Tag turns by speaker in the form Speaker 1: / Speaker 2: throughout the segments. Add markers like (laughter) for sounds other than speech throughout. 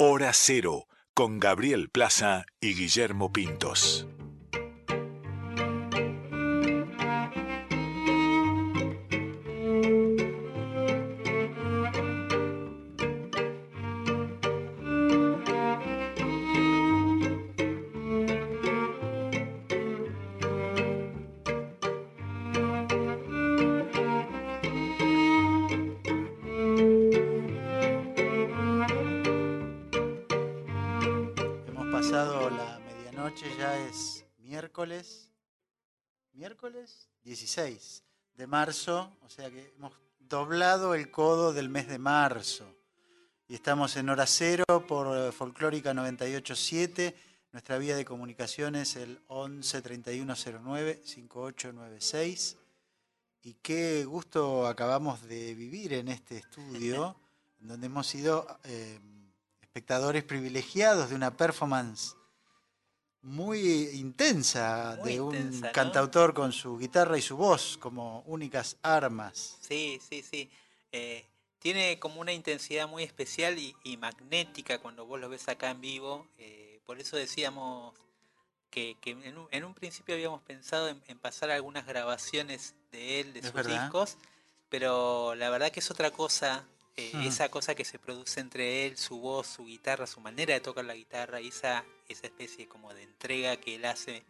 Speaker 1: Hora Cero, con Gabriel Plaza y Guillermo Pintos.
Speaker 2: 16 de marzo, o sea que hemos doblado el codo del mes de marzo. Y estamos en hora cero por eh, Folclórica 987. Nuestra vía de comunicación es el 11 3109 5896. Y qué gusto acabamos de vivir en este estudio, (laughs) donde hemos sido eh, espectadores privilegiados de una performance muy intensa
Speaker 3: Muy
Speaker 2: de un
Speaker 3: intensa, ¿no?
Speaker 2: cantautor con su guitarra y su voz como únicas armas.
Speaker 3: Sí, sí, sí. Eh, tiene como una intensidad muy especial y, y magnética cuando vos lo ves acá en vivo. eh, por eso decíamos que, que en, un, en un principio habíamos pensado en, en pasar algunas grabaciones de él, de
Speaker 2: Es
Speaker 3: sus
Speaker 2: verdad.
Speaker 3: discos, pero la verdad que es otra cosa. Eh,
Speaker 2: Mm.
Speaker 3: Esa cosa que se produce entre él, su voz, su guitarra, su manera de tocar la guitarra y esa, esa especie como de entrega que él hace.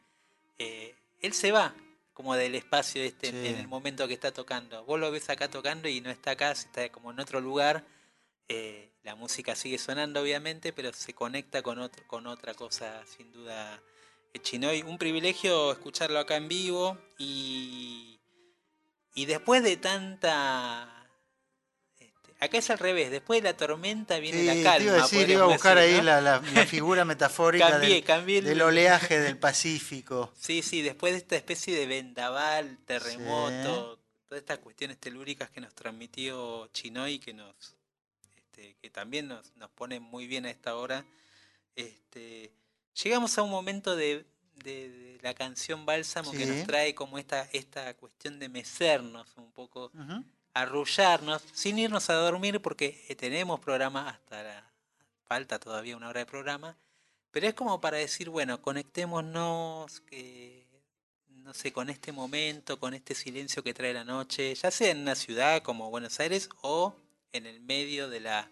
Speaker 3: eh, él se va como del espacio este en- el momento que está tocando. Vos lo ves acá tocando y no está acá, está como en otro lugar. Eh, la música sigue sonando obviamente, pero se conecta con, otro, con otra cosa sin duda. Chinoy, un privilegio escucharlo acá en vivo y, y después de tanta... Acá es al revés, después de la tormenta viene
Speaker 2: Sí,
Speaker 3: la
Speaker 2: te
Speaker 3: calma.
Speaker 2: iba a decir, iba a buscar
Speaker 3: decir,
Speaker 2: ahí
Speaker 3: ¿no?
Speaker 2: la, la- la figura (laughs) metafórica
Speaker 3: Cambié,
Speaker 2: del,
Speaker 3: cambié el-
Speaker 2: del oleaje del Pacífico.
Speaker 3: Sí, sí, después de esta especie de vendaval, terremoto, todas estas cuestiones telúricas que nos transmitió Chinoy, que nos este, que también nos, nos pone muy bien a esta hora, este, llegamos a un momento de, de- de la canción Bálsamo que nos trae como esta, esta cuestión de mecernos un poco. Arrullarnos, sin irnos a dormir porque eh, tenemos programa hasta la, falta todavía una hora de programa, pero es como para decir, bueno, conectémonos, que, no sé, con este momento, con este silencio que trae la noche, ya sea en una ciudad como Buenos Aires o en el medio de la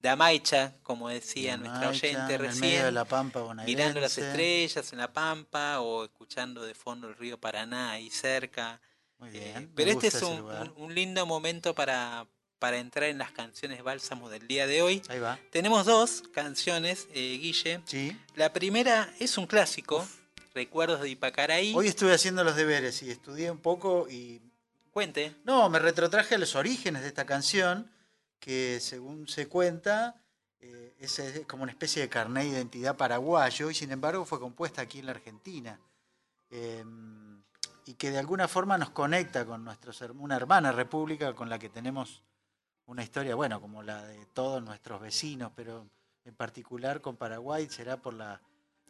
Speaker 3: de Amaicha, como decía nuestra oyente
Speaker 2: en el
Speaker 3: recién,
Speaker 2: medio de la pampa
Speaker 3: mirando las estrellas en la pampa o escuchando de fondo el río Paraná ahí cerca.
Speaker 2: Muy
Speaker 3: Eh,
Speaker 2: bien,
Speaker 3: pero este es un lindo momento para, para entrar en las canciones bálsamos del día de hoy.
Speaker 2: Ahí va.
Speaker 3: Tenemos dos canciones, eh, Guille.
Speaker 2: Sí.
Speaker 3: La primera es un clásico, Recuerdos de Ipacaraí.
Speaker 2: Hoy estuve haciendo los deberes y estudié un poco y
Speaker 3: Cuente.
Speaker 2: No, me retrotraje a los orígenes de esta canción, que según se cuenta, eh, es, es como una especie de carné de identidad paraguayo y sin embargo fue compuesta aquí en la Argentina. Eh, y que de alguna forma nos conecta con nuestros, una hermana república con la que tenemos una historia, bueno, como la de todos nuestros vecinos, pero en particular con Paraguay será por la,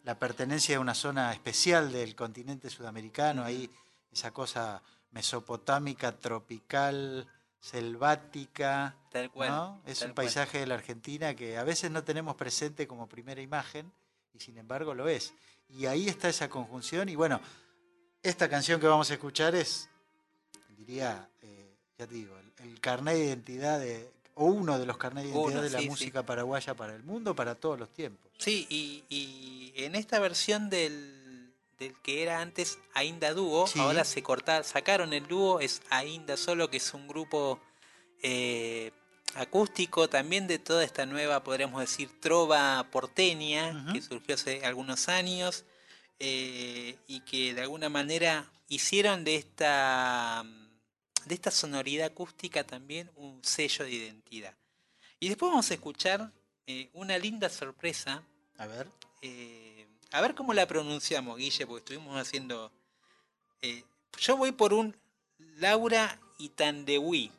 Speaker 2: la pertenencia a una zona especial del continente sudamericano, ahí esa cosa mesopotámica, tropical, selvática,
Speaker 3: Tal cual.
Speaker 2: ¿no? Es
Speaker 3: tal
Speaker 2: un
Speaker 3: cual.
Speaker 2: paisaje de la Argentina que a veces no tenemos presente como primera imagen y sin embargo lo es. Y ahí está esa conjunción y bueno, esta canción que vamos a escuchar es, diría, eh, ya te digo, el, el carnet de identidad de, o uno de los carnets de identidad
Speaker 3: Uno,
Speaker 2: de la
Speaker 3: sí, sí.
Speaker 2: música paraguaya para el mundo, para todos los tiempos.
Speaker 3: Sí, y, y en esta versión del, del que era antes Ainda Dúo,
Speaker 2: Sí.
Speaker 3: ahora se cortaron, sacaron el dúo, es Ainda Solo, que es un grupo eh, acústico también de toda esta nueva, podríamos decir, trova porteña, que surgió hace algunos años, eh, y que de alguna manera hicieron de esta, de esta sonoridad acústica también un sello de identidad. Y después vamos a escuchar eh, una linda sorpresa
Speaker 2: A ver.
Speaker 3: eh, a ver cómo la pronunciamos, Guille, porque estuvimos haciendo. yo voy por un Laura Itandewi,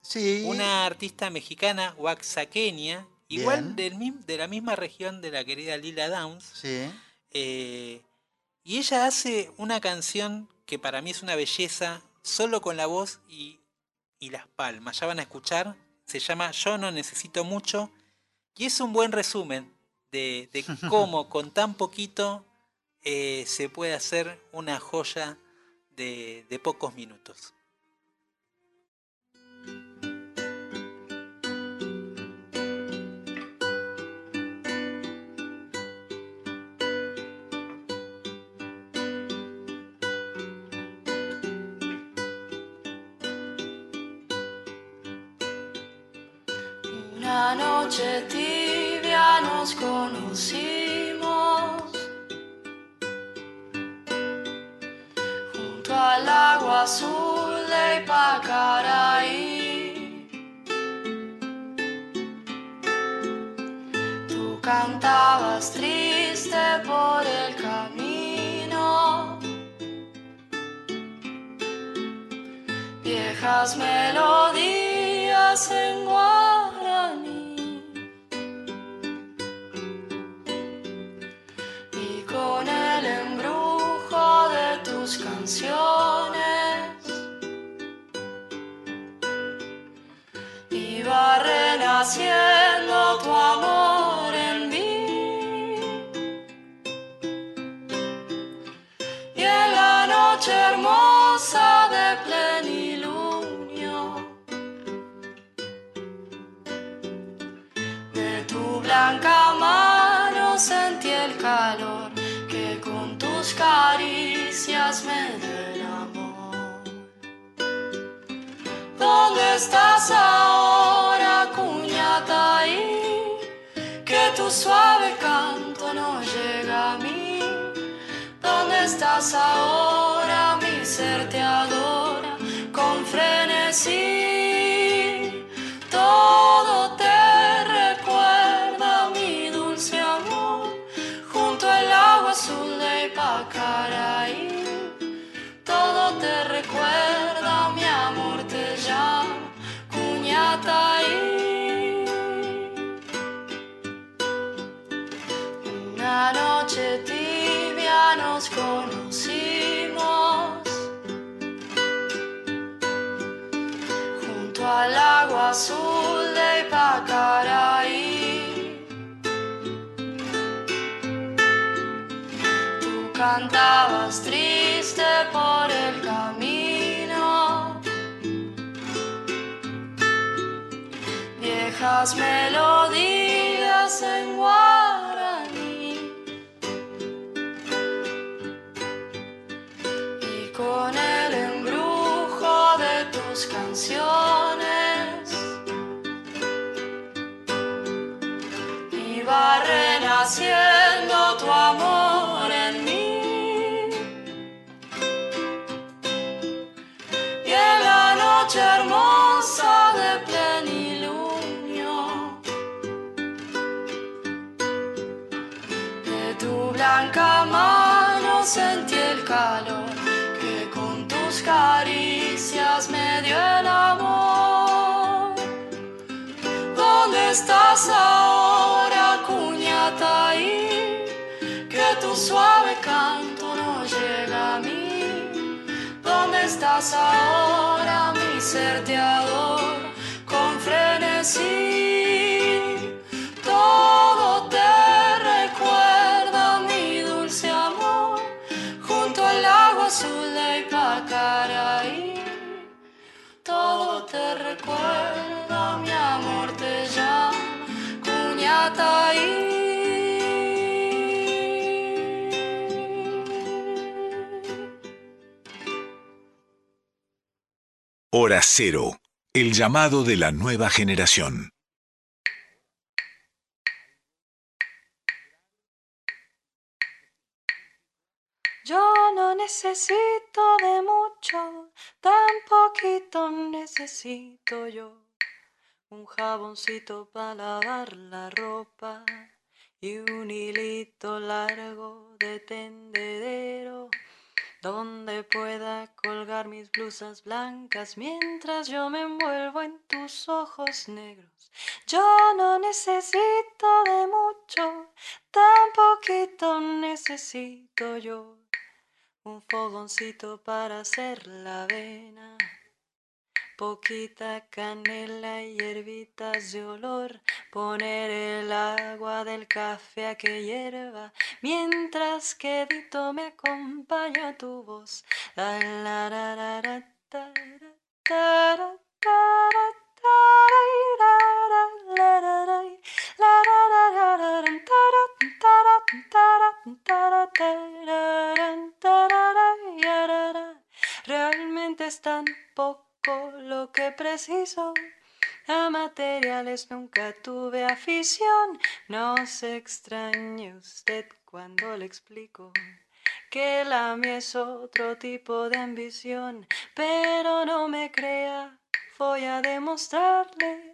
Speaker 2: Sí.
Speaker 3: una artista mexicana oaxaqueña, igual del, de la misma región de la querida Lila Downs.
Speaker 2: Sí.
Speaker 3: eh, y ella hace una canción que para mí es una belleza, solo con la voz y, y las palmas. Ya van a escuchar, se llama Yo no necesito mucho y es un buen resumen de, de (laughs) cómo con tan poquito eh, se puede hacer una joya de, de pocos minutos.
Speaker 4: Noche tibia nos conocimos junto al agua azul de Ipacaraí. Tú cantabas triste por el camino. Viejas melodías renaciendo tu amor en mí. Y en la noche hermosa de plenilunio de tu blanca mano sentí el calor que con tus caricias me amor. ¿Dónde estás ahora, suave canto no llega a mí. ¿Dónde estás ahora? Mi ser te adora con frenesí. Azul de Ipacaraí. Tú cantabas triste por el camino. Viejas melodías en guaraní. Y con el embrujo de tus canciones iba renaciendo tu amor en mí. Y en la noche hermosa de plenilunio de tu blanca mano sentí el calor que con tus caricias me dio el amor. ¿Dónde estás ahora, suave canto no llega a mí. ¿Dónde estás ahora? Mi ser te adora con frenesí.
Speaker 1: Hora Cero, el llamado de la nueva generación.
Speaker 4: Yo no necesito de mucho, tan poquito necesito yo. Un jaboncito para lavar la ropa y un hilito largo de tendedero mis blusas blancas mientras yo me envuelvo en tus ojos negros. Yo no necesito de mucho, tan poquito necesito yo. Un fogoncito para hacer la avena,
Speaker 5: poquita canela y hierbitas de olor, poner el agua del café a que hierva, mientras que dito me acompaña tu voz. Realmente es tan poco lo que preciso. A materiales nunca tuve afición. No se extrañe usted cuando le explico que la mía es otro tipo de ambición. Pero no me crea, voy a demostrarle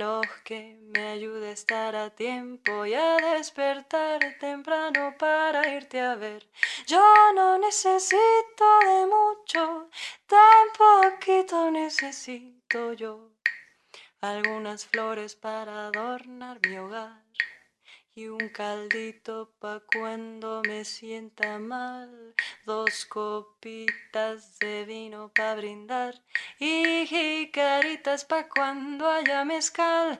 Speaker 5: que me ayude a estar a tiempo y a despertar temprano para irte a ver. Yo no necesito de mucho, tan poquito necesito yo. Algunas flores para adornar mi hogar y un caldito pa' cuando me sienta mal, dos copitas de vino pa' brindar y jicaritas pa' cuando haya mezcal.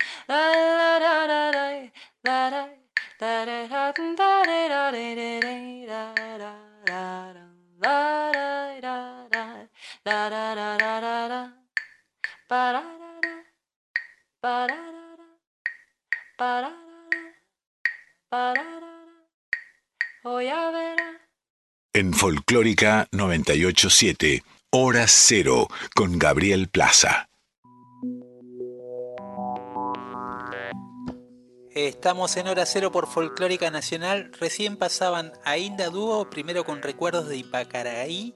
Speaker 1: En Folclórica 987, Hora Cero, con Gabriel Plaza.
Speaker 3: Estamos en hora cero por Folclórica Nacional. Recién pasaban a Inda Dúo, primero con recuerdos de Ipacaraí.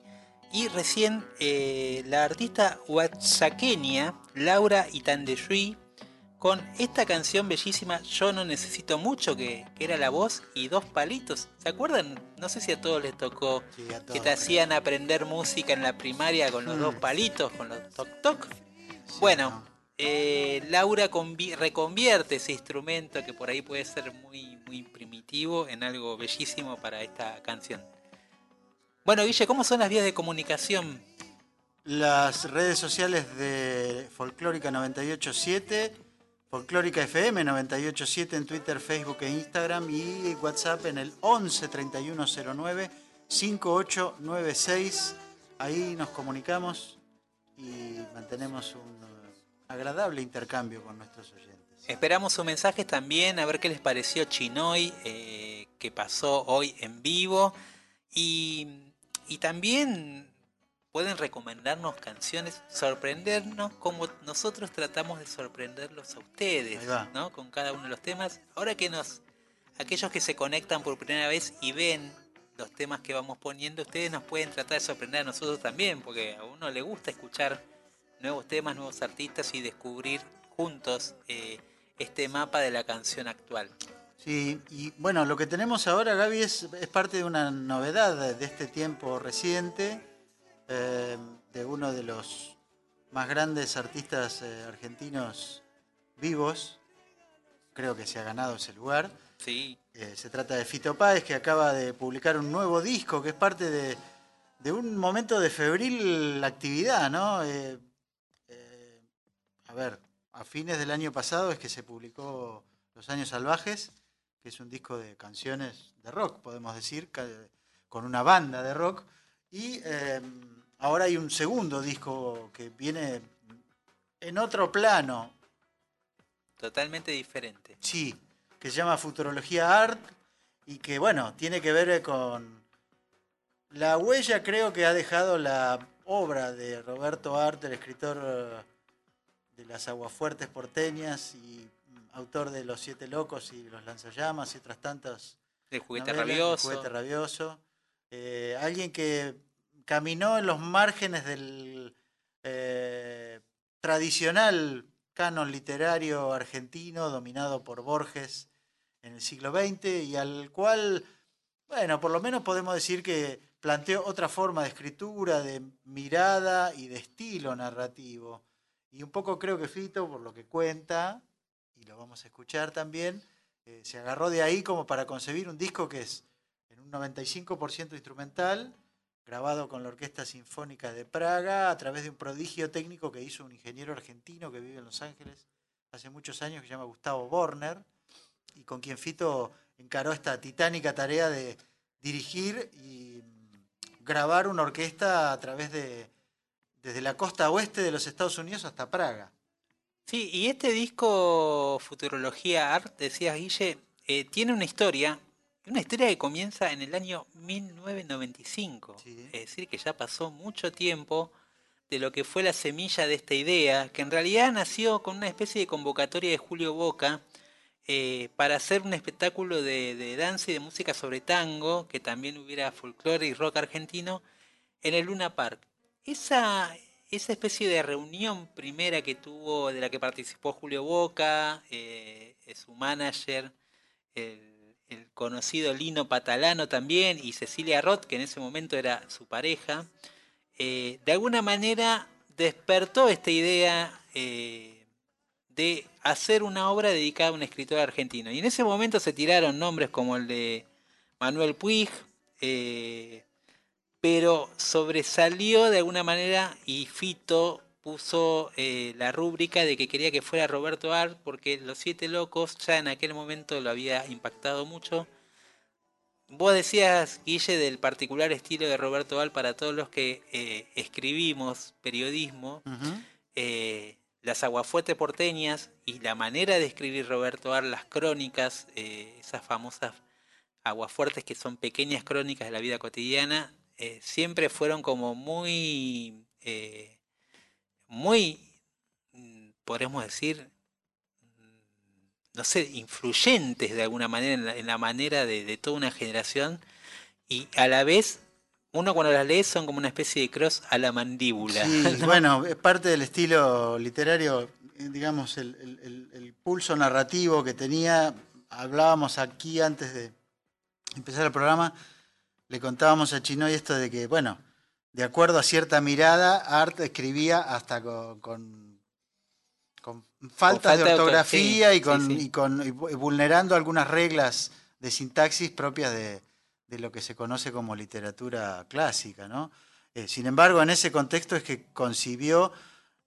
Speaker 3: Y recién eh, la artista huachaqueña Laura Itandeyui con esta canción bellísima Yo no necesito mucho, que, que era la voz y dos palitos. ¿Se acuerdan? No sé si a todos les tocó
Speaker 2: Sí, a todos.
Speaker 3: que te hacían aprender música en la primaria con los
Speaker 2: Mm.
Speaker 3: dos palitos, con los toc toc.
Speaker 2: Sí,
Speaker 3: Bueno,
Speaker 2: no.
Speaker 3: eh, Laura convi- reconvierte ese instrumento que por ahí puede ser muy, muy primitivo en algo bellísimo para esta canción. Bueno, Guille, ¿cómo son las vías de comunicación?
Speaker 2: Las redes sociales de Folclórica 987, Folclórica FM 987 en Twitter, Facebook e Instagram y WhatsApp en el 11 3109 5896. Ahí nos comunicamos y mantenemos un eh, agradable intercambio con nuestros oyentes.
Speaker 3: Esperamos sus mensajes también, a ver qué les pareció Chinoy, eh, que pasó hoy en vivo. Y, y también pueden recomendarnos canciones, sorprendernos como nosotros tratamos de sorprenderlos a ustedes. ¿no? Con cada uno de los temas. Ahora que nos, aquellos que se conectan por primera vez y ven los temas que vamos poniendo, ustedes nos pueden tratar de sorprender a nosotros también, porque a uno le gusta escuchar nuevos temas, nuevos artistas y descubrir juntos eh, este mapa de la canción actual.
Speaker 2: Sí, y bueno, lo que tenemos ahora, Gaby, es, es parte de una novedad de este tiempo reciente, eh, de uno de los más grandes artistas eh, argentinos vivos. Creo que se ha ganado ese lugar.
Speaker 3: Sí,
Speaker 2: Eh, se trata de Fito Páez, que acaba de publicar un nuevo disco, que es parte de, de un momento de febril actividad, ¿no? A ver, a fines del año pasado es que se publicó Los Años Salvajes, que es un disco de canciones de rock, podemos decir, con una banda de rock. Y eh, ahora hay un segundo disco que viene en otro plano,
Speaker 3: totalmente diferente.
Speaker 2: Sí, que se llama Futurología Art y que, bueno, tiene que ver con la huella, creo que ha dejado la obra de Roberto Art, el escritor eh, de Las Aguafuertes porteñas y mm, autor de Los Siete Locos y Los Lanzallamas y otras tantas
Speaker 3: El juguete
Speaker 2: novelas, El
Speaker 3: rabioso.
Speaker 2: juguete rabioso. Eh, alguien que caminó en los márgenes del eh, tradicional canon literario argentino dominado por Borges en el siglo XX y al cual, bueno, por lo menos podemos decir que planteó otra forma de escritura, de mirada y de estilo narrativo. Y un poco creo que Fito, por lo que cuenta, y lo vamos a escuchar también, eh, se agarró de ahí como para concebir un disco que es en un 95% instrumental, grabado con la Orquesta Sinfónica de Praga a través de un prodigio técnico que hizo un ingeniero argentino que vive en Los Ángeles hace muchos años que se llama Gustavo Borner y con quien Fito encaró esta titánica tarea de dirigir y grabar una orquesta a través de desde la costa oeste de los Estados Unidos hasta Praga.
Speaker 3: Sí, y este disco Futurología Art, decías Guille, eh, tiene una historia, una historia que comienza en el año 1995.
Speaker 2: Sí.
Speaker 3: Es decir, que ya pasó mucho tiempo de lo que fue la semilla de esta idea, que en realidad nació con una especie de convocatoria de Julio Boca eh, para hacer un espectáculo de, de danza y de música sobre tango, que también hubiera folclore y rock argentino, en el Luna Park. Esa, esa especie de reunión primera que tuvo, de la que participó Julio Boca, eh, su manager, el, el conocido Lino Patalano también, y Cecilia Roth, que en ese momento era su pareja, eh, de alguna manera despertó esta idea eh, de hacer una obra dedicada a un escritor argentino. Y en ese momento se tiraron nombres como el de Manuel Puig, eh, pero sobresalió de alguna manera y Fito puso eh, la rúbrica de que quería que fuera Roberto Art porque Los Siete Locos ya en aquel momento lo había impactado mucho. Vos decías, Guille, del particular estilo de Roberto Val para todos los que eh, escribimos periodismo, eh, las aguafuertes porteñas y la manera de escribir Roberto Ar, las crónicas, esas famosas aguafuertes que son pequeñas crónicas de la vida cotidiana, siempre fueron como muy, eh, muy, podríamos decir, no sé, influyentes de alguna manera en la, en la manera de, de toda una generación y a la vez uno cuando las lee son como una especie de cross a la mandíbula.
Speaker 2: Sí, (laughs)
Speaker 3: ¿no?
Speaker 2: bueno, es parte del estilo literario, eh, digamos, el, el- el- el pulso narrativo que tenía. Hablábamos aquí antes de empezar el programa, le contábamos a Chinoy esto de que, bueno, de acuerdo a cierta mirada, Art escribía hasta con, con, con faltas
Speaker 3: falta
Speaker 2: de
Speaker 3: de orto-
Speaker 2: ortografía
Speaker 3: sí,
Speaker 2: y, con,
Speaker 3: sí, sí.
Speaker 2: y con- y vu- y vulnerando algunas reglas de sintaxis propias de, de lo que se conoce como literatura clásica, ¿no? Eh, sin embargo, en ese contexto es que concibió,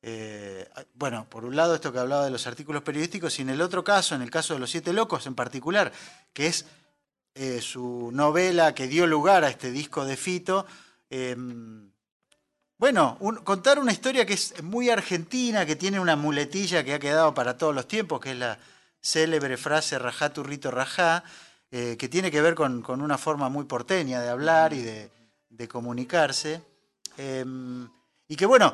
Speaker 2: eh, bueno, por un lado esto que hablaba de los artículos periodísticos y en el otro caso, en el caso de Los Siete Locos en particular, que es eh, su novela que dio lugar a este disco de Fito, eh, bueno, un- contar una historia que es muy argentina, que tiene una muletilla que ha quedado para todos los tiempos, que es la célebre frase rajá turrito rajá, eh, que tiene que ver con, con una forma muy porteña de hablar y de, de comunicarse. Eh, y que bueno,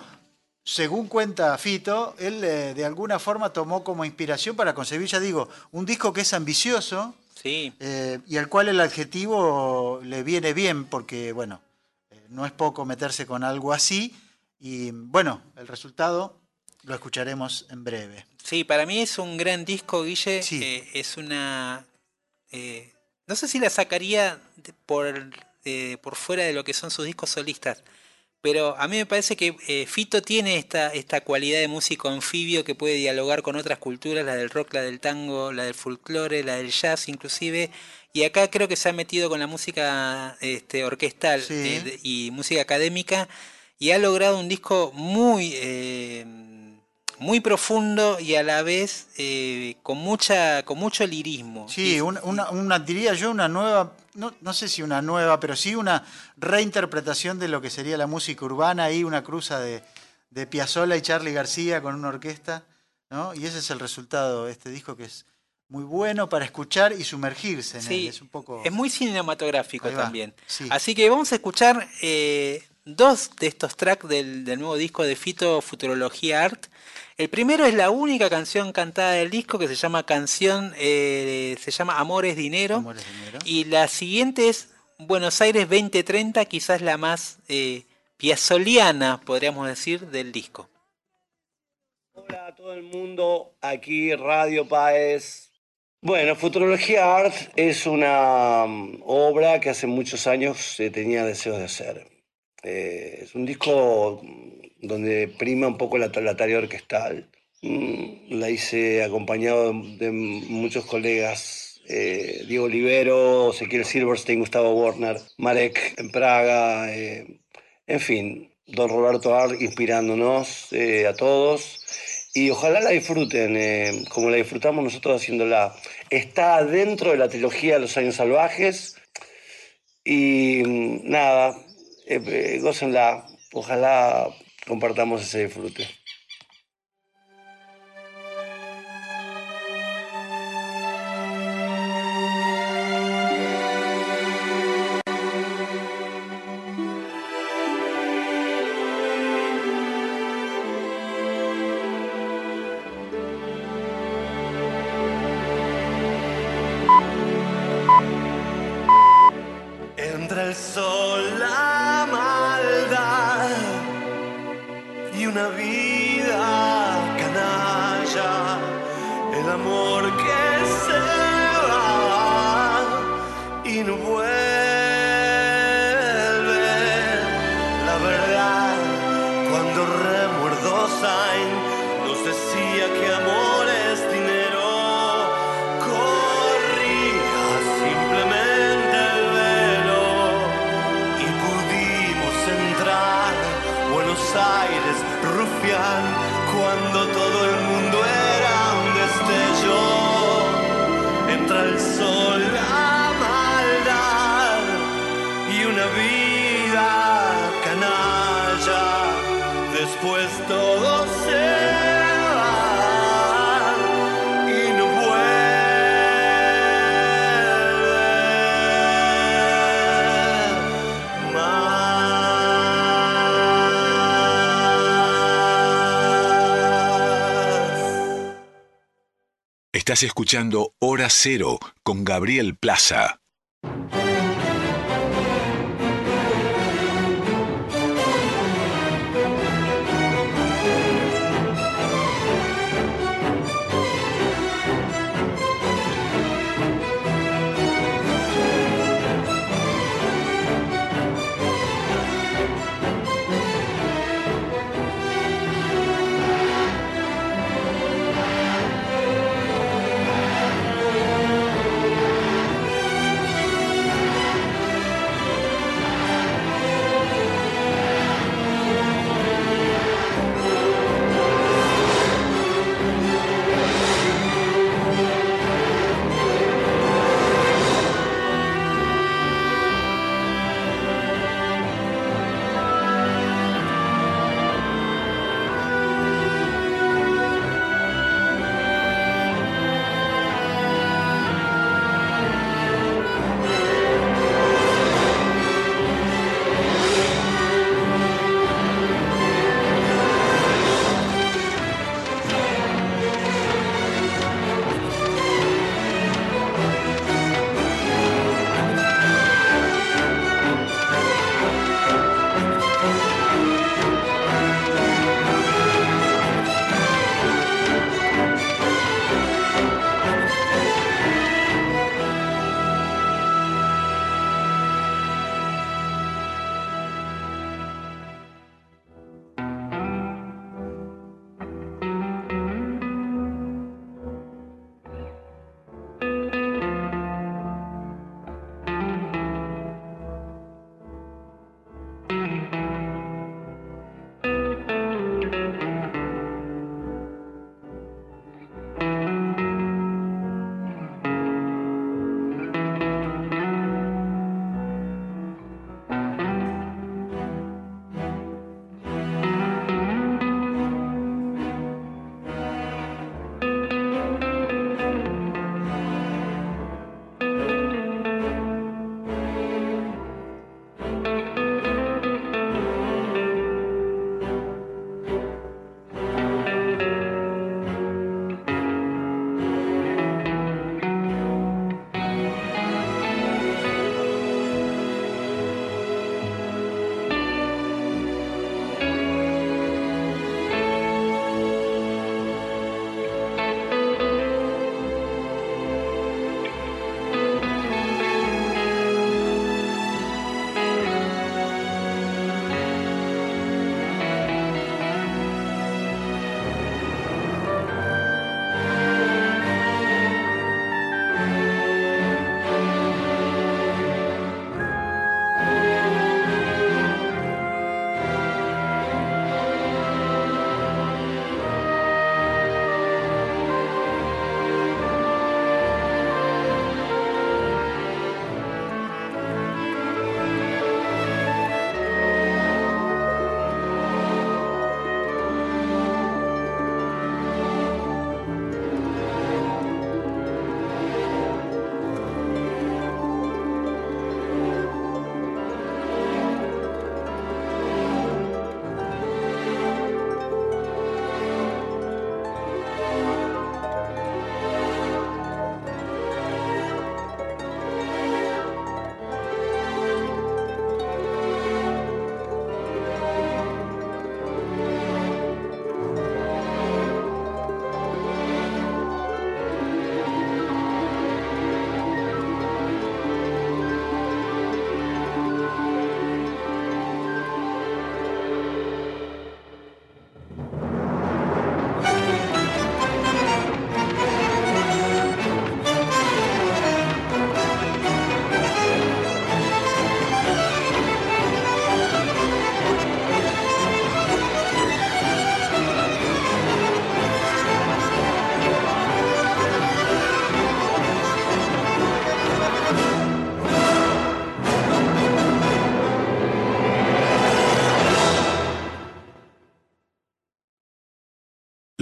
Speaker 2: según cuenta Fito, él eh, de alguna forma tomó como inspiración para concebir, ya digo, un disco que es ambicioso
Speaker 3: Sí,
Speaker 2: eh, y al cual el adjetivo le viene bien porque, bueno, no es poco meterse con algo así. Y bueno, el resultado lo escucharemos en breve.
Speaker 3: Sí, para mí es un gran disco, Guille.
Speaker 2: Sí.
Speaker 3: Eh, es una. eh, no sé si la sacaría por, eh, por fuera de lo que son sus discos solistas, pero a mí me parece que eh, Fito tiene esta, esta cualidad de músico anfibio que puede dialogar con otras culturas, la del rock, la del tango, la del folclore, la del jazz inclusive. Y acá creo que se ha metido con la música este, orquestal
Speaker 2: Sí.
Speaker 3: eh, y música académica y ha logrado un disco muy eh, muy profundo y a la vez eh, con mucha con mucho lirismo
Speaker 2: Sí,
Speaker 3: Y-
Speaker 2: una, una- una- diría yo una nueva, no, no sé si una nueva, pero sí una reinterpretación de lo que sería la música urbana y una cruza de, de Piazzolla y Charlie García con una orquesta, ¿no? Y ese es el resultado de este disco que es muy bueno para escuchar y sumergirse en él.
Speaker 3: Sí,
Speaker 2: Es un poco.
Speaker 3: es muy cinematográfico también
Speaker 2: sí.
Speaker 3: así que vamos a escuchar eh, dos de estos tracks del, del nuevo disco de Fito Futurología Art el primero es la única canción cantada del disco que se llama canción eh, se llama Amores Dinero
Speaker 2: Amores de Enero.
Speaker 3: Y la siguiente es Buenos Aires 2030, quizás la más eh, podríamos decir, del disco.
Speaker 6: Hola a todo el mundo, aquí Radio Paez. Bueno, Futurología Art es una mm, obra que hace muchos años eh, tenía deseos de hacer. Eh, es un disco mm, donde prima un poco la, la tarea orquestal. Mm, la hice acompañado de, muchos colegas, eh, Diego Olivero, Ezequiel Silverstein, Gustavo Werner, Marek en Praga, eh, en fin, don Roberto Art inspirándonos a todos. Y ojalá la disfruten eh, como la disfrutamos nosotros haciéndola. Está dentro de la trilogía de Los Años Salvajes. Y mm, nada, eh, eh. Ojalá compartamos ese disfrute.
Speaker 1: Estás escuchando Hora Cero con Gabriel Plaza.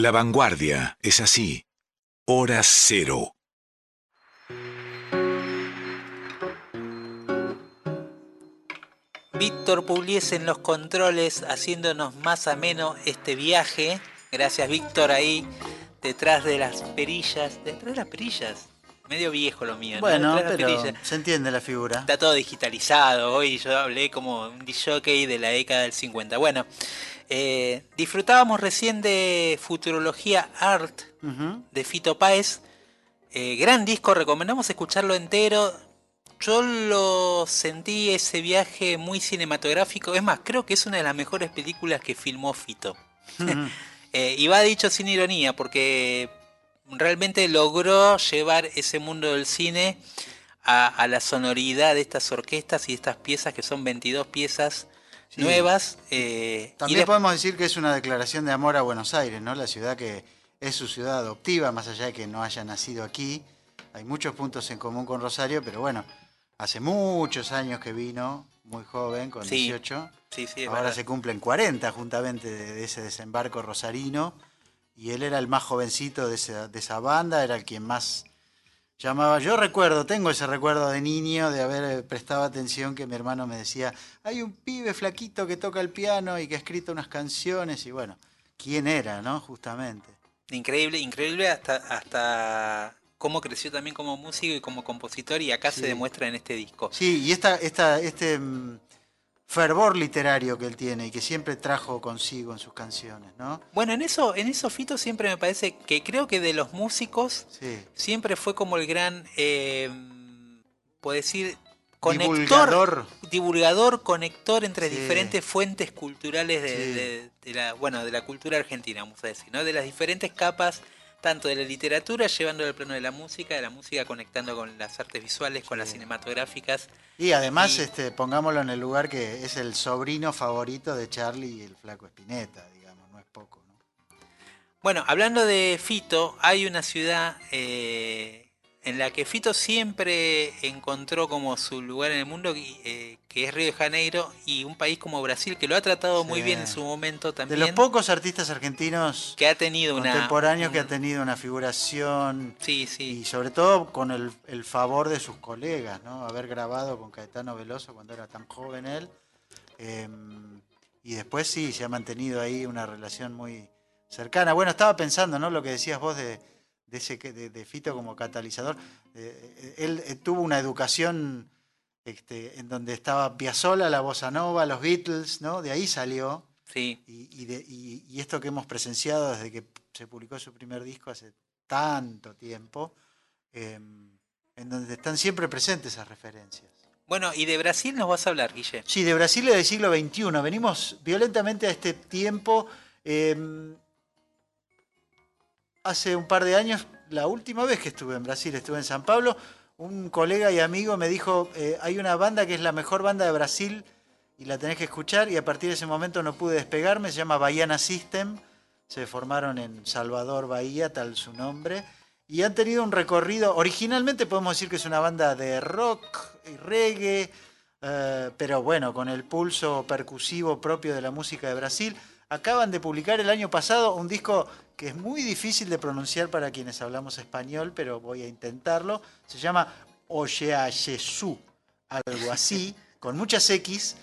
Speaker 1: La vanguardia es así. Hora cero.
Speaker 3: Víctor Pugliese en los controles haciéndonos más ameno este viaje. Gracias Víctor ahí detrás de las perillas. ¿Detrás de las perillas? Medio viejo lo mío. ¿no?
Speaker 2: Bueno,
Speaker 3: Detrás de las
Speaker 2: pero
Speaker 3: perillas.
Speaker 2: se entiende la figura.
Speaker 3: Está todo digitalizado. Hoy yo hablé como un disjockey de la década del 50. Bueno, eh, disfrutábamos recién de Futurología Art de Fito Páez. Eh, gran disco, recomendamos escucharlo entero. Yo lo sentí ese viaje muy cinematográfico. Es más, creo que es una de las mejores películas que filmó Fito. (laughs) Eh, y va dicho sin ironía, porque realmente logró llevar ese mundo del cine a, a la sonoridad de estas orquestas y estas piezas, que son 22 piezas
Speaker 2: Sí.
Speaker 3: nuevas. eh,
Speaker 2: También
Speaker 3: de-
Speaker 2: podemos decir que es una declaración de amor a Buenos Aires, ¿no? La ciudad que es su ciudad adoptiva, más allá de que no haya nacido aquí. Hay muchos puntos en común con Rosario, pero bueno, hace muchos años que vino, muy joven, con
Speaker 3: Sí,
Speaker 2: 18.
Speaker 3: sí, sí,
Speaker 2: Ahora
Speaker 3: verdad.
Speaker 2: se cumplen 40 juntamente de, de ese desembarco rosarino. Y él era el más jovencito de esa, de esa banda, era el quien más llamaba. Yo recuerdo, tengo ese recuerdo de niño de haber eh, prestado atención que mi hermano me decía, hay un pibe flaquito que toca el piano y que ha escrito unas canciones. Y bueno, ¿quién era, no? Justamente.
Speaker 3: Increíble, increíble hasta, hasta cómo creció también como músico y como compositor y acá
Speaker 2: Sí.
Speaker 3: se demuestra en este disco.
Speaker 2: Sí, y esta, esta, este mm, fervor literario que él tiene y que siempre trajo consigo en sus canciones, ¿no?
Speaker 3: Bueno, en eso, en eso Fito siempre me parece que creo que de los músicos
Speaker 2: Sí.
Speaker 3: siempre fue como el gran, eh, puedo decir, conector,
Speaker 2: Divulgador.
Speaker 3: divulgador, conector entre
Speaker 2: Sí.
Speaker 3: diferentes fuentes culturales de,
Speaker 2: Sí.
Speaker 3: de- de la, bueno, de la cultura argentina, vamos a decir, ¿no? De las diferentes capas, tanto de la literatura, llevándolo al plano de la música, de la música conectando con las artes visuales, con las cinematográficas.
Speaker 2: Y además,
Speaker 3: Y-
Speaker 2: este, pongámoslo en el lugar que es el sobrino favorito de Charlie y el flaco Espineta, digamos, no es poco. ¿no?
Speaker 3: Bueno, hablando de Fito, hay una ciudad eh, en la que Fito siempre encontró como su lugar en el mundo, eh, que es Río de Janeiro, y un país como Brasil, que lo ha tratado muy bien en su momento
Speaker 2: De
Speaker 3: también,
Speaker 2: los pocos artistas argentinos
Speaker 3: que ha tenido una...
Speaker 2: contemporáneos que ha
Speaker 3: un-
Speaker 2: tenido una figuración
Speaker 3: Sí, sí.
Speaker 2: y sobre todo con el, el favor de sus colegas, ¿no? Haber grabado con Caetano Veloso cuando era tan joven él. eh, y después sí, se ha mantenido ahí una relación muy cercana. Bueno, estaba pensando, ¿no? Lo que decías vos de, de ese que- de, de Fito como catalizador. Eh, eh, él eh, tuvo una educación este, en donde estaba Piazzolla, la bossa nova, los Beatles, ¿no? De ahí salió.
Speaker 3: sí.
Speaker 2: Y, y de- y- y esto que hemos presenciado desde que se publicó su primer disco hace tanto tiempo, eh, en donde están siempre presentes esas referencias.
Speaker 3: Bueno, y de Brasil nos vas a hablar, Guille.
Speaker 2: Sí, de Brasil y del siglo XXI. Venimos violentamente a este tiempo. eh, hace un par de años, la última vez que estuve en Brasil, estuve en San Pablo, un colega y amigo me dijo, eh, hay una banda que es la mejor banda de Brasil y la tenés que escuchar y a partir de ese momento no pude despegarme, se llama Baiana System, se formaron en Salvador, Bahía, tal su nombre, y han tenido un recorrido, originalmente podemos decir que es una banda de rock y reggae, eh, pero bueno, con el pulso percusivo propio de la música de Brasil. Acaban de publicar el año pasado un disco que es muy difícil de pronunciar para quienes hablamos español, pero voy a intentarlo. Se llama Oshea Jesús, algo así, (laughs) con muchas X,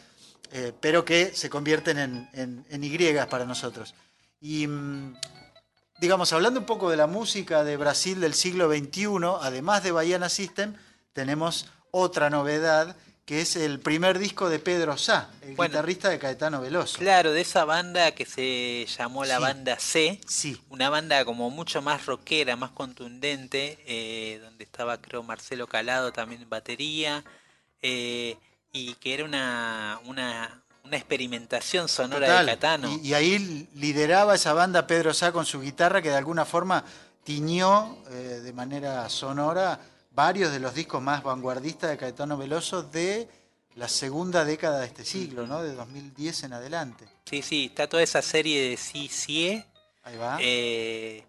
Speaker 2: eh, pero que se convierten en, en- en Y para nosotros. Y mm, digamos, hablando un poco de la música de Brasil del siglo XXI, además de Baiana System, tenemos otra novedad, que es el primer disco de Pedro Sá, el
Speaker 3: Bueno.
Speaker 2: guitarrista de Caetano Veloso.
Speaker 3: Claro, de esa banda que se llamó la
Speaker 2: Sí.
Speaker 3: banda C,
Speaker 2: Sí,
Speaker 3: una banda como mucho más rockera, más contundente, eh, donde estaba creo Marcelo Calado también en batería, eh, y que era una, una, una experimentación sonora
Speaker 2: total.
Speaker 3: de Catano.
Speaker 2: Y, y ahí lideraba esa banda Pedro Sá con su guitarra, que de alguna forma tiñó eh, de manera sonora varios de los discos más vanguardistas de Caetano Veloso de la segunda década de este siglo, ¿no? De 2010 en adelante.
Speaker 3: Sí, sí, está toda esa serie de Sí, sí,
Speaker 2: Ahí va.
Speaker 3: eh,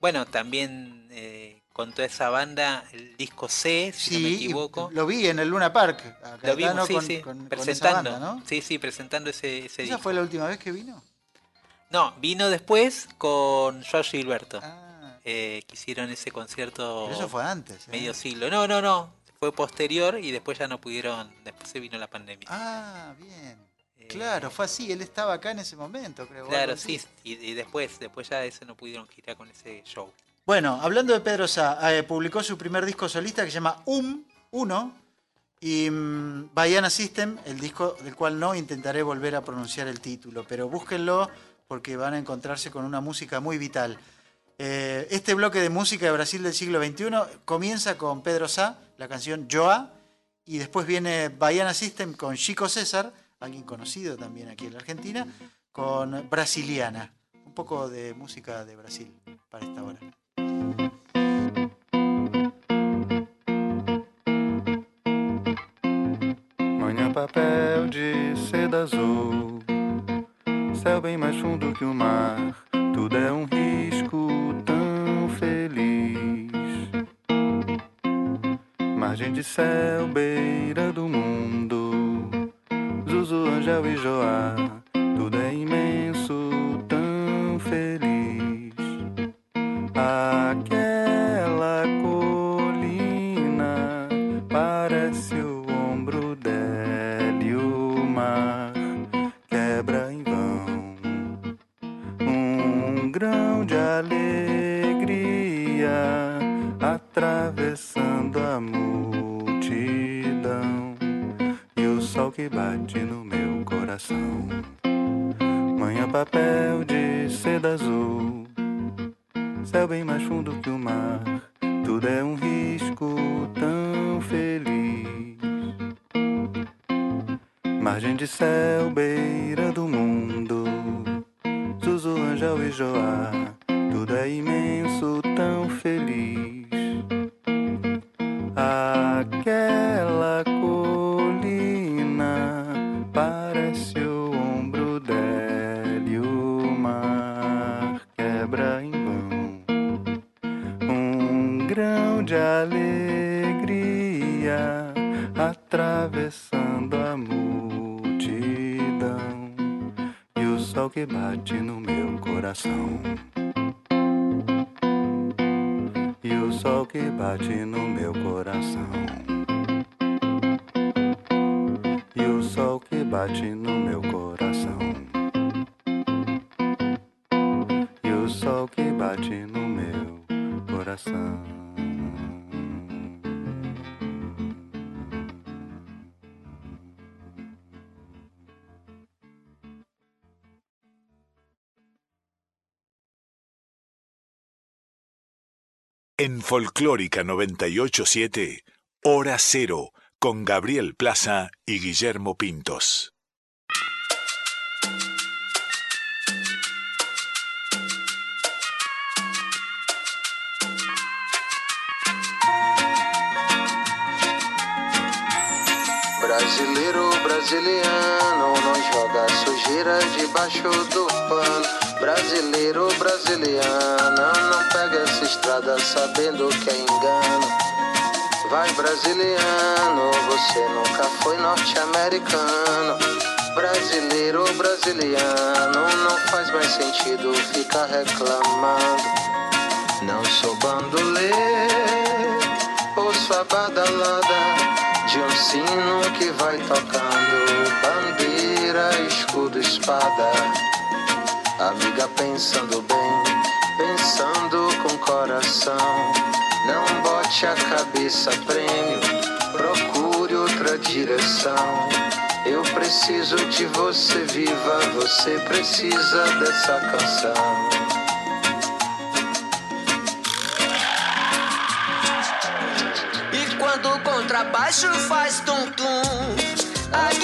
Speaker 3: bueno, también eh, con toda esa banda, el disco C, si no me equivoco.
Speaker 2: lo vi en el Luna Park, a
Speaker 3: Lo vimos, sí,
Speaker 2: con,
Speaker 3: sí,
Speaker 2: con- con esa
Speaker 3: presentando.
Speaker 2: banda, ¿no?
Speaker 3: Sí, sí, presentando ese, ese
Speaker 2: ¿Esa
Speaker 3: disco.
Speaker 2: fue la última vez que vino?
Speaker 3: No, vino después con George Gilberto.
Speaker 2: Ah,
Speaker 3: eh, que hicieron ese concierto
Speaker 2: pero eso fue antes. ¿eh?
Speaker 3: medio siglo. No, no, no. Fue posterior y después ya no pudieron. Después se vino la pandemia.
Speaker 2: Ah, bien.
Speaker 3: Eh,
Speaker 2: Claro, fue así. Él estaba acá en ese momento, creo.
Speaker 3: Claro, sí. Y, y después, después ya eso no pudieron girar con ese show.
Speaker 2: Bueno, hablando de Pedro Sá, eh, publicó su primer disco solista que se llama Um 1 y mm, Baiana System, el disco del cual no intentaré volver a pronunciar el título, pero búsquenlo porque van a encontrarse con una música muy vital. Eh, este bloque de música de Brasil del siglo XXI comienza con Pedro Sá, la canción Joa, y después viene Baiana System con Chico César, alguien conocido también aquí en la Argentina, con Brasiliana. Un poco de música de Brasil para esta hora.
Speaker 7: Papel de seda azul, céu bem mais fundo que o mar, é um risco tão feliz. Margem de céu, beira do mundo, Zuzu, Angel e Joá, tudo é imenso, que bate no meu coração. Manhã papel de seda azul céu bem mais fundo que o mar. Tudo é um risco tão feliz. Margem de céu, beira do mundo. Zuzu, Angel e Joá. Tudo é imenso, tão feliz.
Speaker 1: Folclórica 987, Hora Cero, con Gabriel Plaza y Guillermo Pintos.
Speaker 8: Brasileiro, brasiliano, não joga sujeira debaixo do pano. Brasileiro, brasiliano, não pega essa estrada sabendo que é engano. Vai brasiliano, você nunca foi norte-americano. Brasileiro, brasiliano, não faz mais sentido ficar reclamando. Não sou bandoleiro, ouço a badalada de um sino que vai tocando bandeira, escudo, espada. Amiga pensando bem, pensando com coração. Não bote a cabeça prêmio, procure outra direção. Eu preciso de você viva, você precisa dessa canção.
Speaker 9: E quando o contrabaixo faz tum-tum, a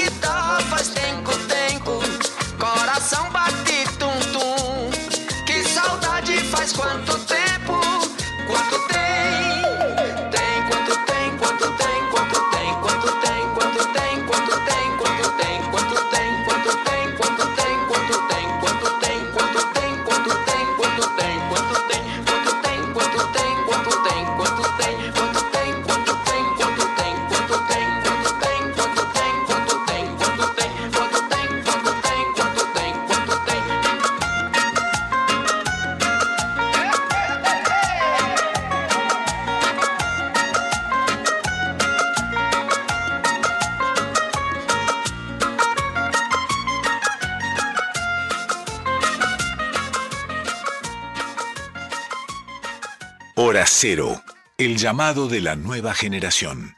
Speaker 1: Cero, el llamado de la nueva generación.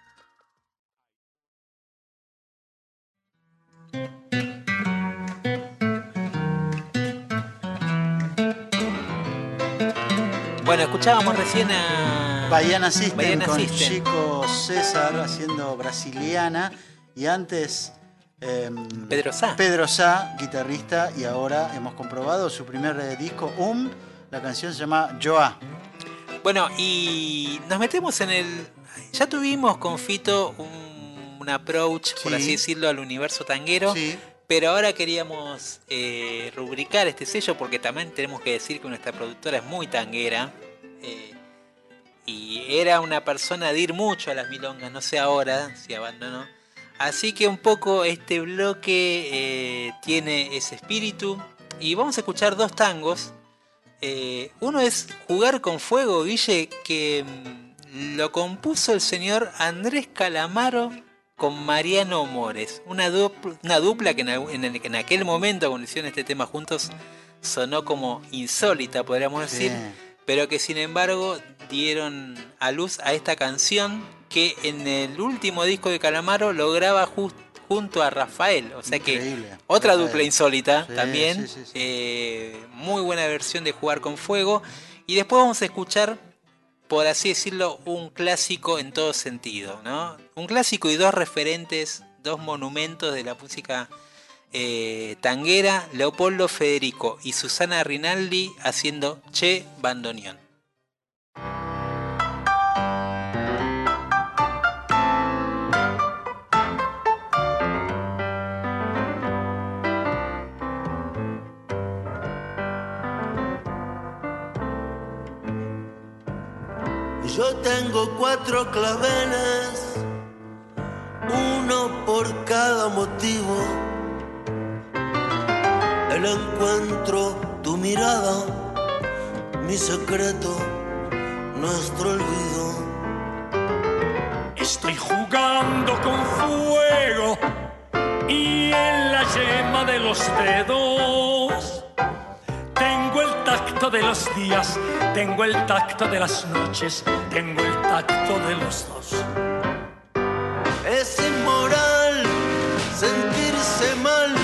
Speaker 3: Bueno, escuchábamos recién a.
Speaker 2: Baiana System
Speaker 3: Baiana
Speaker 2: con
Speaker 3: System.
Speaker 2: Chico César haciendo brasiliana y antes em,
Speaker 3: Pedro Sá.
Speaker 2: Pedro Sá, guitarrista y ahora hemos comprobado su primer eh, disco Um, la canción se llama Joa.
Speaker 3: Bueno, y nos metemos en el. Ya tuvimos con Fito un, un approach, por
Speaker 2: Sí.
Speaker 3: así decirlo, al universo tanguero.
Speaker 2: Sí,
Speaker 3: Pero ahora queríamos eh, rubricar este sello porque también tenemos que decir que nuestra productora es muy tanguera. eh, y era una persona de ir mucho a las milongas, no sé ahora si abandonó. Así que un poco este bloque eh, tiene ese espíritu. Y vamos a escuchar dos tangos. Eh, uno es Jugar con Fuego, Guille, que mm, lo compuso el señor Andrés Calamaro con Mariano Mores. Una, dupl- una dupla que en, en el- en aquel momento, cuando hicieron este tema juntos, sonó como insólita, podríamos
Speaker 2: sí.
Speaker 3: decir, pero que sin embargo dieron a luz a esta canción que en el último disco de Calamaro lo graba jus- junto a Rafael. O sea que otra
Speaker 2: Rafael.
Speaker 3: dupla insólita
Speaker 2: Sí,
Speaker 3: también.
Speaker 2: sí, sí, sí.
Speaker 3: Eh, muy buena versión de Jugar con Fuego. Y después vamos a escuchar, por así decirlo, un clásico en todo sentido. ¿no? Un clásico y dos referentes, dos monumentos de la música eh, tanguera. Leopoldo Federico y Susana Rinaldi haciendo Che Bandoneón.
Speaker 6: Yo tengo cuatro claveles, uno por cada motivo. El encuentro, tu mirada, mi secreto, nuestro olvido.
Speaker 10: Estoy jugando con fuego y en la yema de los dedos tacto de los días, tengo el tacto de las noches, tengo el tacto de los dos.
Speaker 6: Es inmoral sentirse mal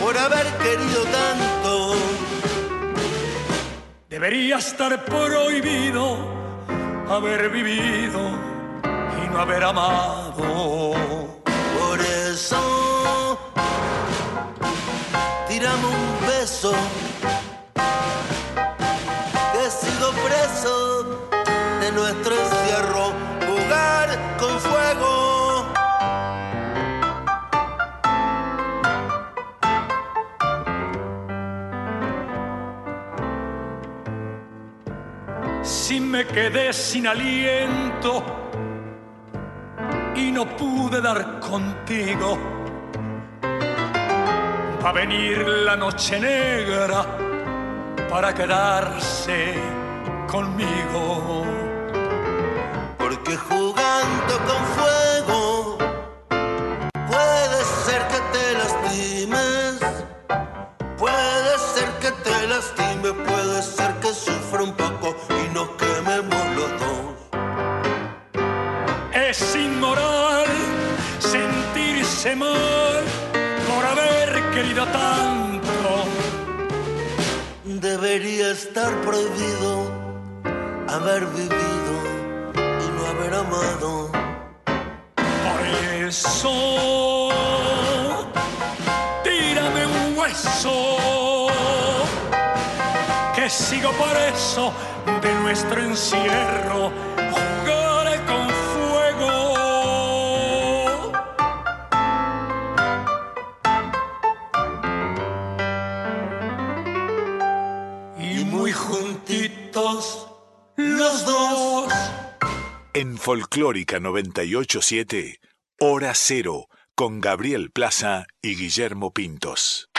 Speaker 6: por haber querido tanto.
Speaker 10: Debería estar prohibido haber vivido y no haber amado. Me quedé sin aliento y no pude dar contigo, va a venir la noche negra para quedarse conmigo.
Speaker 6: Porque jugando con fuego puede ser que te lastimes, puede ser que te lastime, puede ser que sufra un poco
Speaker 10: tanto.
Speaker 6: Debería estar prohibido haber vivido y no haber amado.
Speaker 10: Por eso, tírame un hueso, que sigo por eso de nuestro encierro.
Speaker 1: En Folclórica 987, Hora Cero, con Gabriel Plaza y Guillermo Pintos.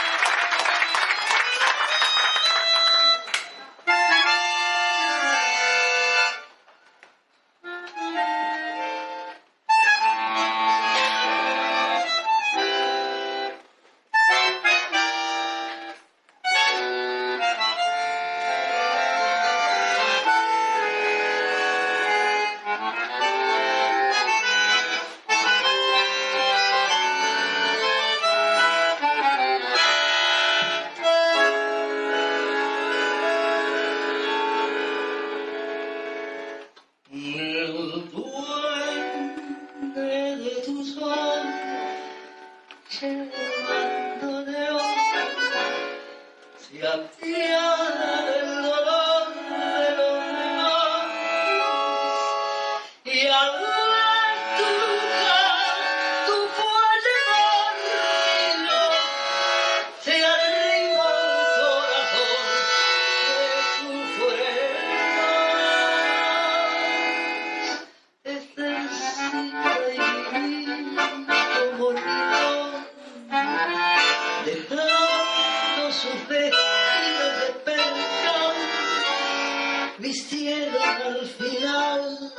Speaker 11: Sus vestidos de perca, vistieron al final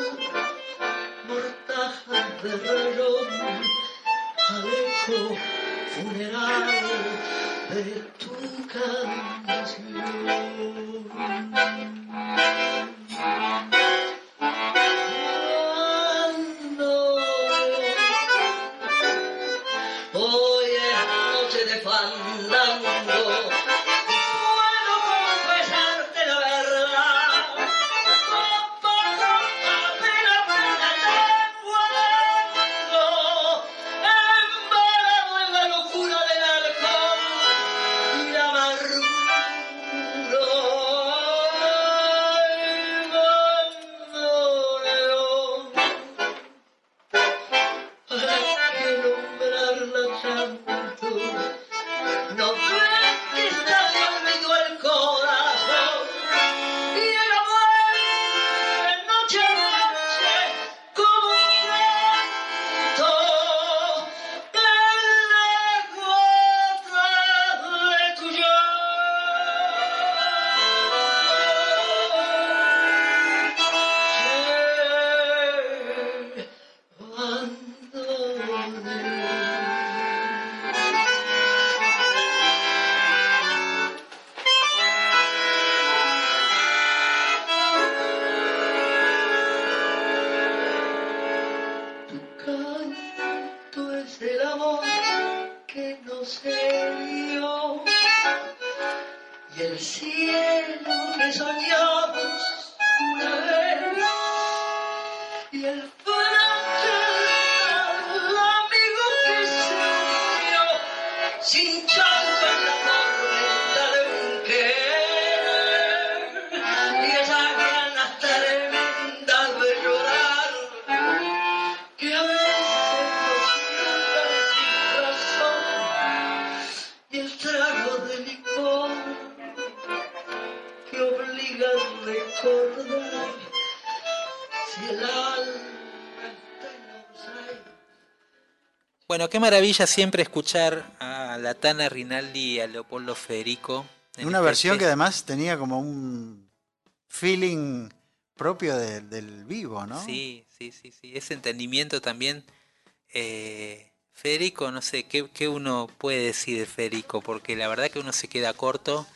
Speaker 11: mortajas de rayón al eco funeral de tu canción. Tu canto es el amor que no se dio. Y el cielo que soñamos una vez
Speaker 3: Bueno, qué maravilla siempre escuchar a la Tana Rinaldi y a Leopoldo Federico. en
Speaker 2: Una
Speaker 3: este
Speaker 2: versión que además tenía como un feeling propio de- del vivo, ¿no?
Speaker 3: Sí, sí, sí, sí. Ese entendimiento también. eh, Federico, no sé, ¿qué, qué uno puede decir de Federico? Porque la verdad que uno se queda corto.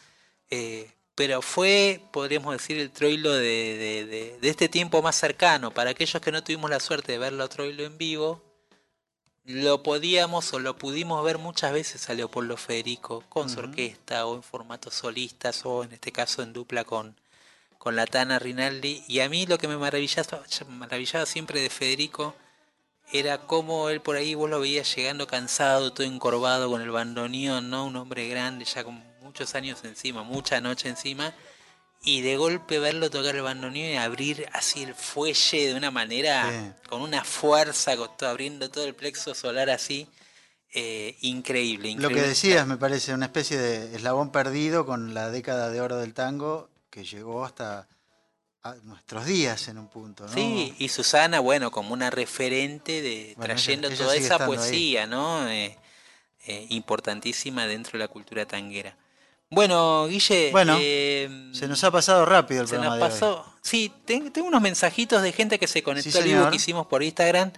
Speaker 3: eh, pero fue, podríamos decir, el Troilo de, de- de- de este tiempo más cercano. Para aquellos que no tuvimos la suerte de verlo a Troilo en vivo, lo podíamos o lo pudimos ver muchas veces a Leopoldo Federico con su orquesta o en formato solistas o en este caso en dupla con, con la Tana Rinaldi. Y a mí lo que me maravillaba, maravillaba siempre de Federico era cómo él por ahí vos lo veías llegando cansado, todo encorvado con el bandoneón, ¿no? Un hombre grande, ya con muchos años encima, mucha noche encima. Y de golpe verlo tocar el bandoneón y abrir así el fuelle de una manera,
Speaker 2: Sí.
Speaker 3: con una fuerza, abriendo todo el plexo solar así. eh, increíble,
Speaker 2: Lo que decías me parece una especie de eslabón perdido con la década de oro del tango que llegó hasta a nuestros días en un punto, ¿no?
Speaker 3: Sí, y Susana, bueno, como una referente de
Speaker 2: Bueno,
Speaker 3: trayendo
Speaker 2: ella
Speaker 3: toda esa
Speaker 2: ahí.
Speaker 3: poesía, ¿no? Eh, eh, importantísima dentro de la cultura tanguera. Bueno, Guille,
Speaker 2: Bueno,
Speaker 3: eh,
Speaker 2: Se nos ha pasado rápido el
Speaker 3: se
Speaker 2: programa
Speaker 3: nos
Speaker 2: de hoy.
Speaker 3: pasó. Sí, ten- tengo unos mensajitos de gente que se conectó
Speaker 2: Sí,
Speaker 3: al vivo que hicimos por Instagram.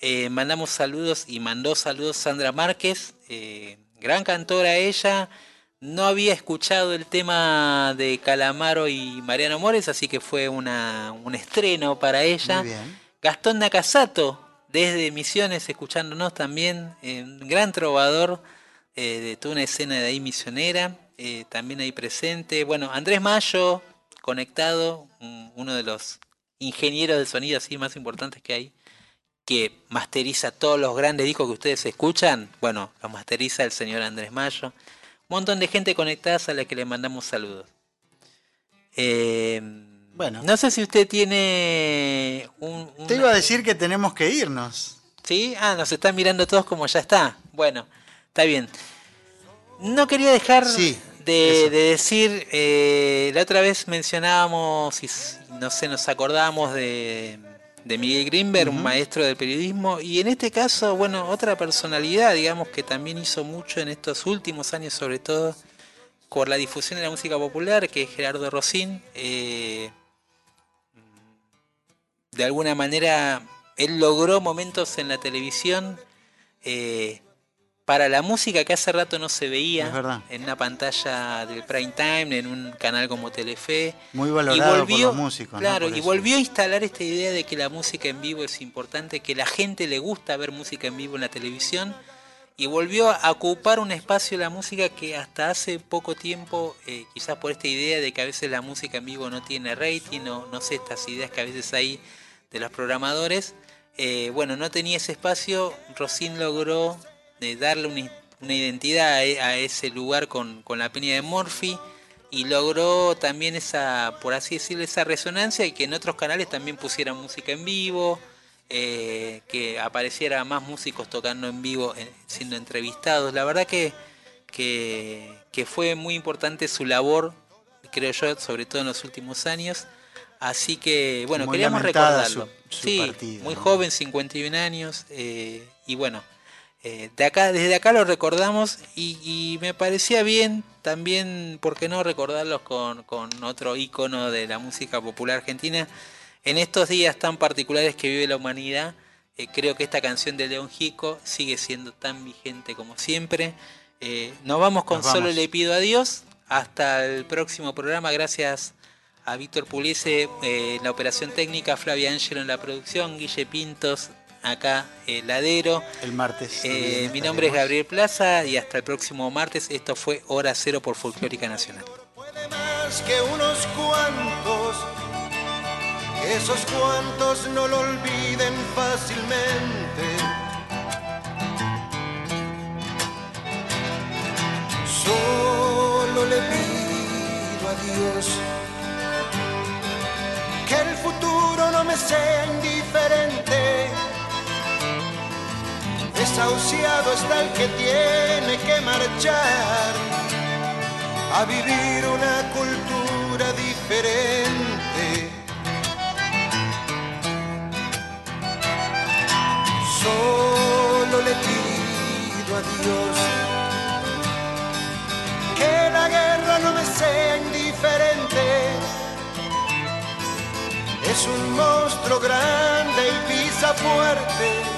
Speaker 3: Eh, mandamos saludos y mandó saludos Sandra Márquez, eh, gran cantora ella. No había escuchado el tema de Calamaro y Mariano Mores, así que fue una, un estreno para ella.
Speaker 2: Muy bien.
Speaker 3: Gastón Nakasato, desde Misiones, escuchándonos también, eh, un gran trovador de toda una escena de ahí misionera, eh, también ahí presente. Bueno, Andrés Mayo, conectado, un- uno de los ingenieros de sonido así más importantes que hay. que masteriza todos los grandes discos que ustedes escuchan, bueno, los masteriza el señor Andrés Mayo. Un montón de gente conectada a la que le mandamos saludos. Eh,
Speaker 2: Bueno.
Speaker 3: No sé si usted tiene un...
Speaker 2: Te iba a decir que tenemos que irnos.
Speaker 3: ¿Sí? Ah, nos están mirando todos como ya está. Bueno, está bien. No quería dejar
Speaker 2: Sí,
Speaker 3: de, decir, eh, la otra vez mencionábamos, y no sé, nos acordamos de, de Miguel Grimberg, un maestro del periodismo, y en este caso, bueno, otra personalidad, digamos, que también hizo mucho en estos últimos años, sobre todo, por la difusión de la música popular, que es Gerardo Rosín. eh, de alguna manera él logró momentos en la televisión eh, para la música que hace rato no se veía en una pantalla del prime time, en un canal como Telefe.
Speaker 2: Muy
Speaker 3: Y
Speaker 2: valorado
Speaker 3: volvió,
Speaker 2: por los músicos. ¿no?
Speaker 3: claro, y volvió a instalar esta idea de que la música en vivo es importante, que la gente le gusta ver música en vivo en la televisión, y volvió a ocupar un espacio de la música que hasta hace poco tiempo, eh, quizás por esta idea de que a veces la música en vivo no tiene rating, o no sé, estas ideas que a veces hay de los programadores, eh, bueno, no tenía ese espacio, Rosín logró eh, darle una, una identidad a, e- a ese lugar con, con la peña de Morphy y logró también esa, por así decirlo, esa resonancia y que en otros canales también pusieran música en vivo, eh, que apareciera más músicos tocando en vivo, eh, siendo entrevistados. La verdad que, que, que fue muy importante su labor, creo yo, sobre todo en los últimos años. Así que, bueno,
Speaker 2: Muy
Speaker 3: queríamos recordarlo.
Speaker 2: su- su
Speaker 3: sí,
Speaker 2: partida,
Speaker 3: muy
Speaker 2: ¿no?
Speaker 3: joven, 51 años, eh, y bueno, eh, de acá, desde acá lo recordamos y, y me parecía bien también, ¿por qué no recordarlos con, con otro ícono de la música popular argentina? En estos días tan particulares que vive la humanidad, eh, creo que esta canción de León Gico sigue siendo tan vigente como siempre. Eh, nos vamos con
Speaker 2: Nos
Speaker 3: Solo le pido adiós. Hasta el próximo programa. Gracias a Víctor Puliese en la operación técnica, Flavia Ángelo en la producción, Guille Pintos acá, eh, Ladero.
Speaker 2: El martes.
Speaker 3: Eh, mi nombre es. Gabriel Plaza y hasta el próximo martes. Esto fue Hora Cero por Folclórica Nacional.
Speaker 12: puede más que unos cuantos, esos cuantos no lo olviden fácilmente. Solo le pido a Dios que el futuro no me sea indiferente. Desahuciado está el que tiene que marchar a vivir una cultura diferente. Solo le pido a Dios que la guerra no me sea indiferente. Es un monstruo grande y pisa fuerte